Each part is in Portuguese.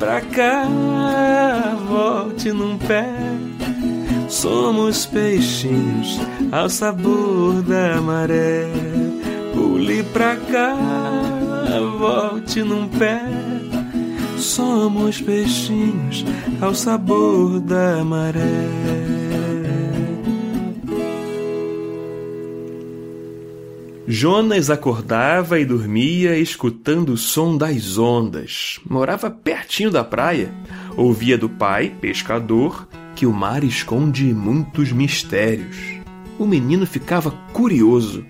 Pra cá, volte num pé. Somos peixinhos ao sabor da maré. Pule pra cá, volte num pé. Somos peixinhos ao sabor da maré. Jonas acordava e dormia escutando o som das ondas. Morava pertinho da praia. Ouvia do pai, pescador, que o mar esconde muitos mistérios. O menino ficava curioso.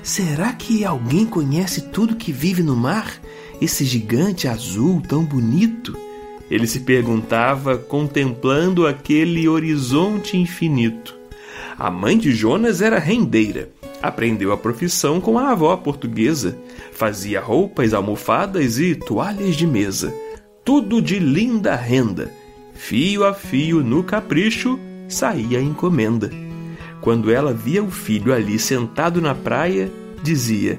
Será que alguém conhece tudo que vive no mar? Esse gigante azul tão bonito? Ele se perguntava, contemplando aquele horizonte infinito. A mãe de Jonas era rendeira. Aprendeu a profissão com a avó portuguesa. Fazia roupas, almofadas e toalhas de mesa. Tudo de linda renda. Fio a fio no capricho saía a encomenda. Quando ela via o filho ali sentado na praia, dizia: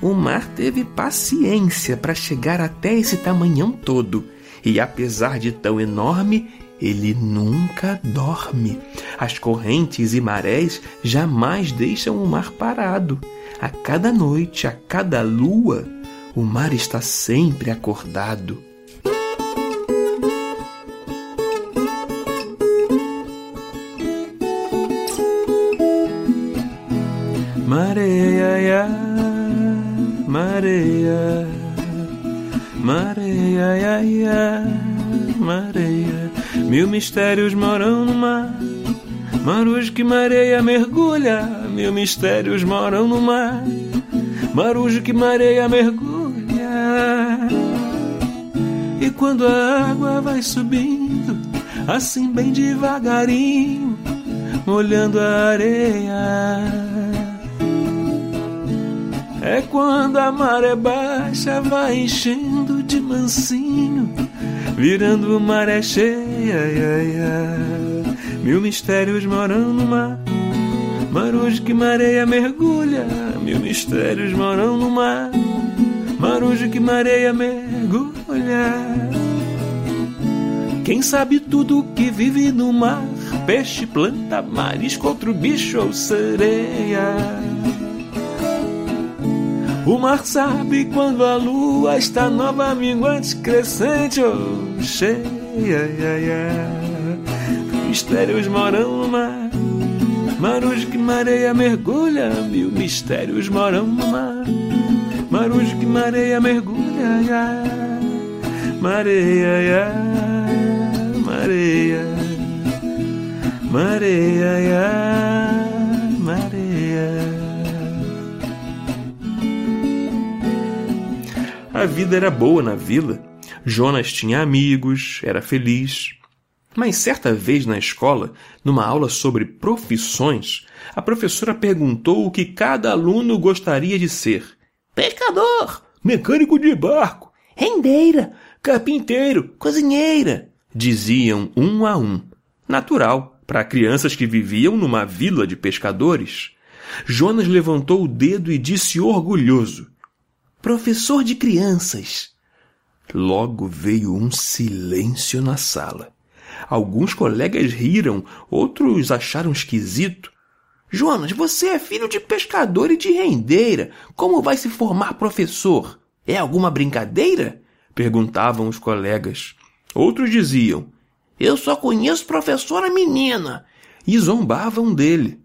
O mar teve paciência para chegar até esse tamanhão todo, e apesar de tão enorme, ele nunca dorme. As correntes e marés jamais deixam o mar parado. A cada noite, a cada lua, o mar está sempre acordado. Mareia, mareia, mareia, mareia. Mil mistérios moram no mar. Marujo que mareia mergulha. Mil mistérios moram no mar. Marujo que mareia mergulha. E quando a água vai subindo, assim bem devagarinho, molhando a areia. É quando a maré baixa vai enchendo de mansinho, virando maré cheia. Ia, ia. Mil mistérios moram no mar, marujo que mareia mergulha. Mil mistérios moram no mar, marujo que mareia mergulha. Quem sabe tudo que vive no mar, peixe, planta, marisco, outro bicho ou sereia. O mar sabe quando a lua está nova, minguante, crescente ou cheia. Ia, ia. Mistérios moram no mar, marujo que mareia mergulha, mil mistérios moram no mar, marujo que mareia mergulha. Ia. Mareia, ia, mareia, mareia, ia, A vida era boa na vila. Jonas tinha amigos, era feliz. Mas certa vez na escola, numa aula sobre profissões, a professora perguntou o que cada aluno gostaria de ser. Pescador, Mecânico de barco, rendeira, carpinteiro, cozinheira. diziam um a um. Natural, para crianças que viviam numa vila de pescadores. Jonas levantou o dedo e disse orgulhoso: Professor de crianças. Logo veio um silêncio na sala. Alguns colegas riram, outros acharam esquisito. Jonas, você é filho de pescador e de rendeira. Como vai se formar professor? É alguma brincadeira? Perguntavam os colegas. Outros diziam: Eu só conheço professora menina. E zombavam dele.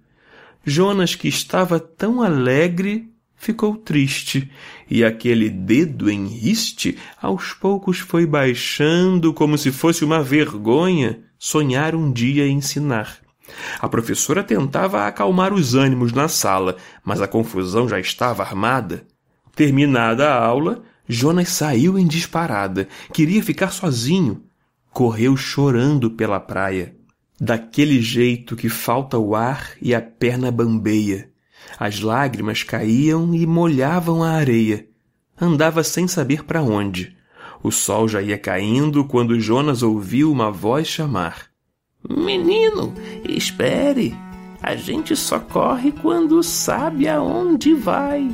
Jonas, que estava tão alegre, ficou triste, e aquele dedo em riste aos poucos foi baixando como se fosse uma vergonha sonhar um dia ensinar. A professora tentava acalmar os ânimos na sala, mas a confusão já estava armada. Terminada a aula, Jonas saiu em disparada, queria ficar sozinho. Correu chorando pela praia. Daquele jeito que falta o ar e a perna bambeia. As lágrimas caíam e molhavam a areia. Andava sem saber para onde. O sol já ia caindo quando Jonas ouviu uma voz chamar. Menino, espere. A gente só corre quando sabe aonde vai.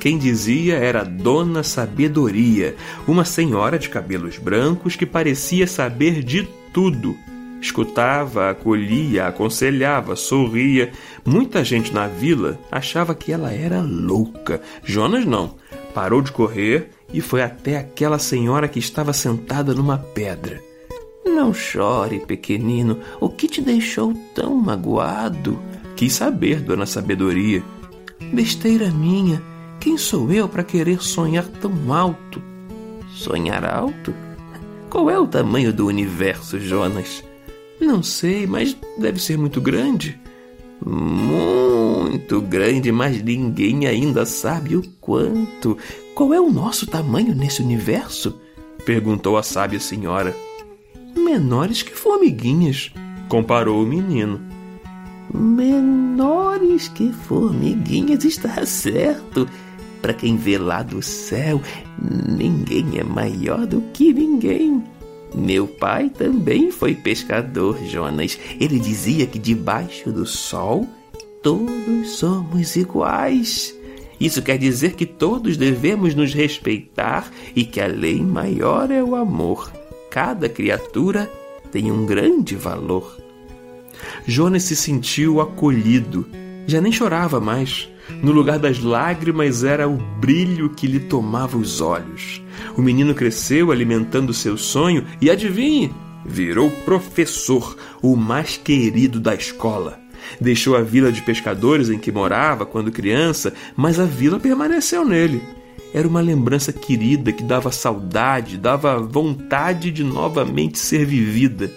Quem dizia era Dona Sabedoria, uma senhora de cabelos brancos que parecia saber de tudo. Escutava, acolhia, aconselhava, sorria. Muita gente na vila achava que ela era louca. Jonas não. Parou de correr e foi até aquela senhora que estava sentada numa pedra. Não chore, pequenino. O que te deixou tão magoado? Quis saber, dona Sabedoria. Besteira minha. Quem sou eu para querer sonhar tão alto? Sonhar alto? Qual é o tamanho do universo, Jonas? Não sei, mas deve ser muito grande. Muito grande, mas ninguém ainda sabe o quanto. Qual é o nosso tamanho nesse universo? perguntou a sábia senhora. Menores que formiguinhas, comparou o menino. Menores que formiguinhas, está certo. Para quem vê lá do céu, ninguém é maior do que ninguém. Meu pai também foi pescador, Jonas. Ele dizia que debaixo do sol todos somos iguais. Isso quer dizer que todos devemos nos respeitar e que a lei maior é o amor. Cada criatura tem um grande valor. Jonas se sentiu acolhido. Já nem chorava mais. No lugar das lágrimas era o brilho que lhe tomava os olhos. O menino cresceu alimentando seu sonho e adivinhe, virou professor, o mais querido da escola. Deixou a vila de pescadores em que morava quando criança, mas a vila permaneceu nele. Era uma lembrança querida que dava saudade, dava vontade de novamente ser vivida.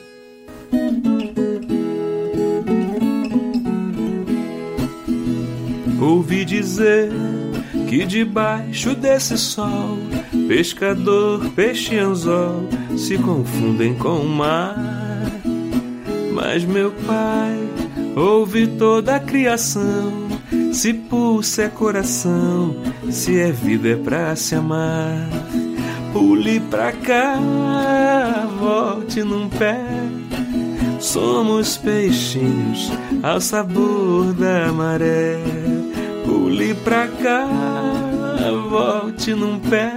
Ouvi dizer que debaixo desse sol, pescador, peixe anzol se confundem com o mar. Mas meu pai ouve toda a criação, se pulso é coração, se é vida é pra se amar. Pule pra cá, volte num pé. Somos peixinhos ao sabor da maré. Pule pra cá, volte num pé.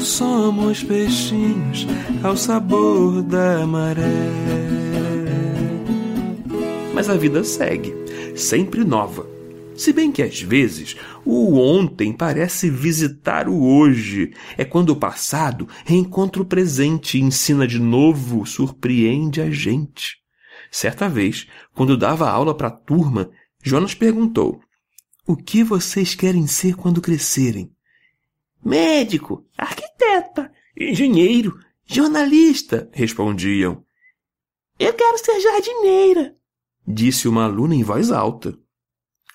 Somos peixinhos ao sabor da maré. Mas a vida segue, sempre nova. Se bem que às vezes o ontem parece visitar o hoje. É quando o passado reencontra o presente e ensina de novo, surpreende a gente. Certa vez, quando dava aula para a turma, Jonas perguntou: o que vocês querem ser quando crescerem? Médico, arquiteta, engenheiro, jornalista, respondiam. Eu quero ser jardineira, disse uma aluna em voz alta.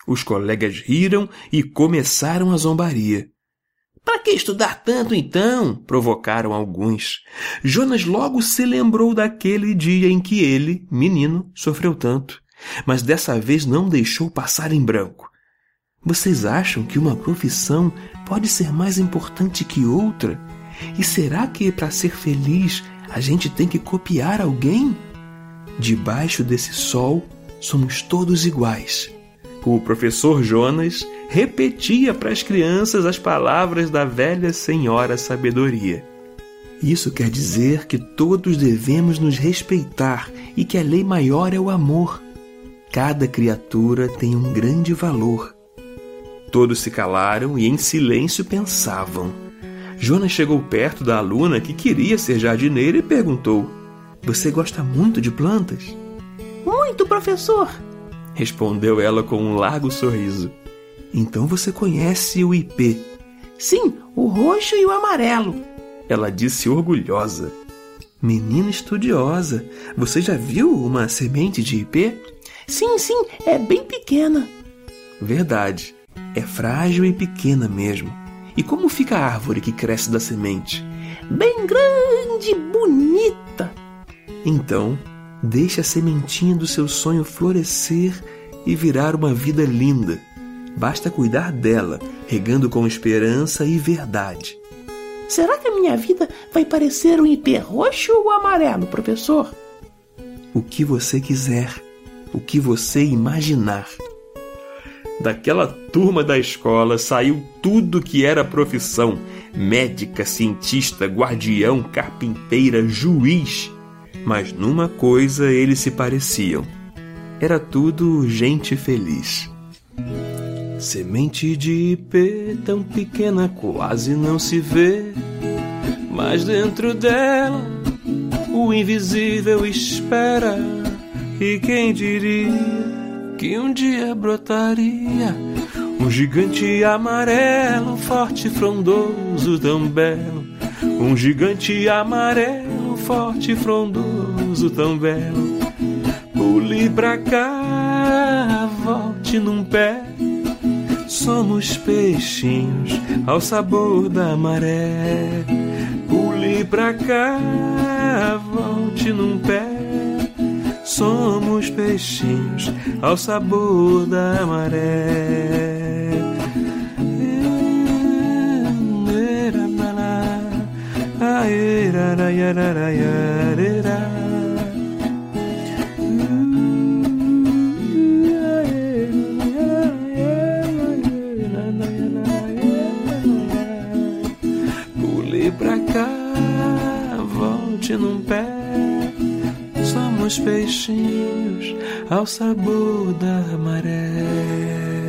Os colegas riram e começaram a zombaria. Para que estudar tanto então? provocaram alguns. Jonas logo se lembrou daquele dia em que ele, menino, sofreu tanto, mas dessa vez não deixou passar em branco. Vocês acham que uma profissão pode ser mais importante que outra? E será que para ser feliz a gente tem que copiar alguém? Debaixo desse sol somos todos iguais. O professor Jonas repetia para as crianças as palavras da velha senhora sabedoria. Isso quer dizer que todos devemos nos respeitar e que a lei maior é o amor. Cada criatura tem um grande valor Todos se calaram e em silêncio pensavam. Jonas chegou perto da aluna que queria ser jardineira e perguntou: Você gosta muito de plantas? Muito, professor, respondeu ela com um largo sorriso. Então você conhece o ipê? Sim, o roxo e o amarelo, ela disse orgulhosa. Menina estudiosa, você já viu uma semente de ipê? Sim, sim, é bem pequena. Verdade. É frágil e pequena mesmo. E como fica a árvore que cresce da semente? Bem grande e bonita. Então, deixe a sementinha do seu sonho florescer e virar uma vida linda. Basta cuidar dela, regando com esperança e verdade. Será que a minha vida vai parecer um ipê roxo ou amarelo, professor? O que você quiser, o que você imaginar. Daquela turma da escola saiu tudo que era profissão: médica, cientista, guardião, carpinteira, juiz. Mas numa coisa eles se pareciam: era tudo gente feliz. Semente de ipê tão pequena quase não se vê, mas dentro dela o invisível espera. E quem diria que um dia brotaria um gigante amarelo, forte e frondoso, tão belo. Um gigante amarelo, forte e frondoso, tão belo. Pule pra cá, volte num pé somos peixinhos ao sabor da maré. Pule pra cá, volte num pé. Somos peixinhos ao sabor da maré. Aê, volte num pé. Peixinhos ao sabor da maré.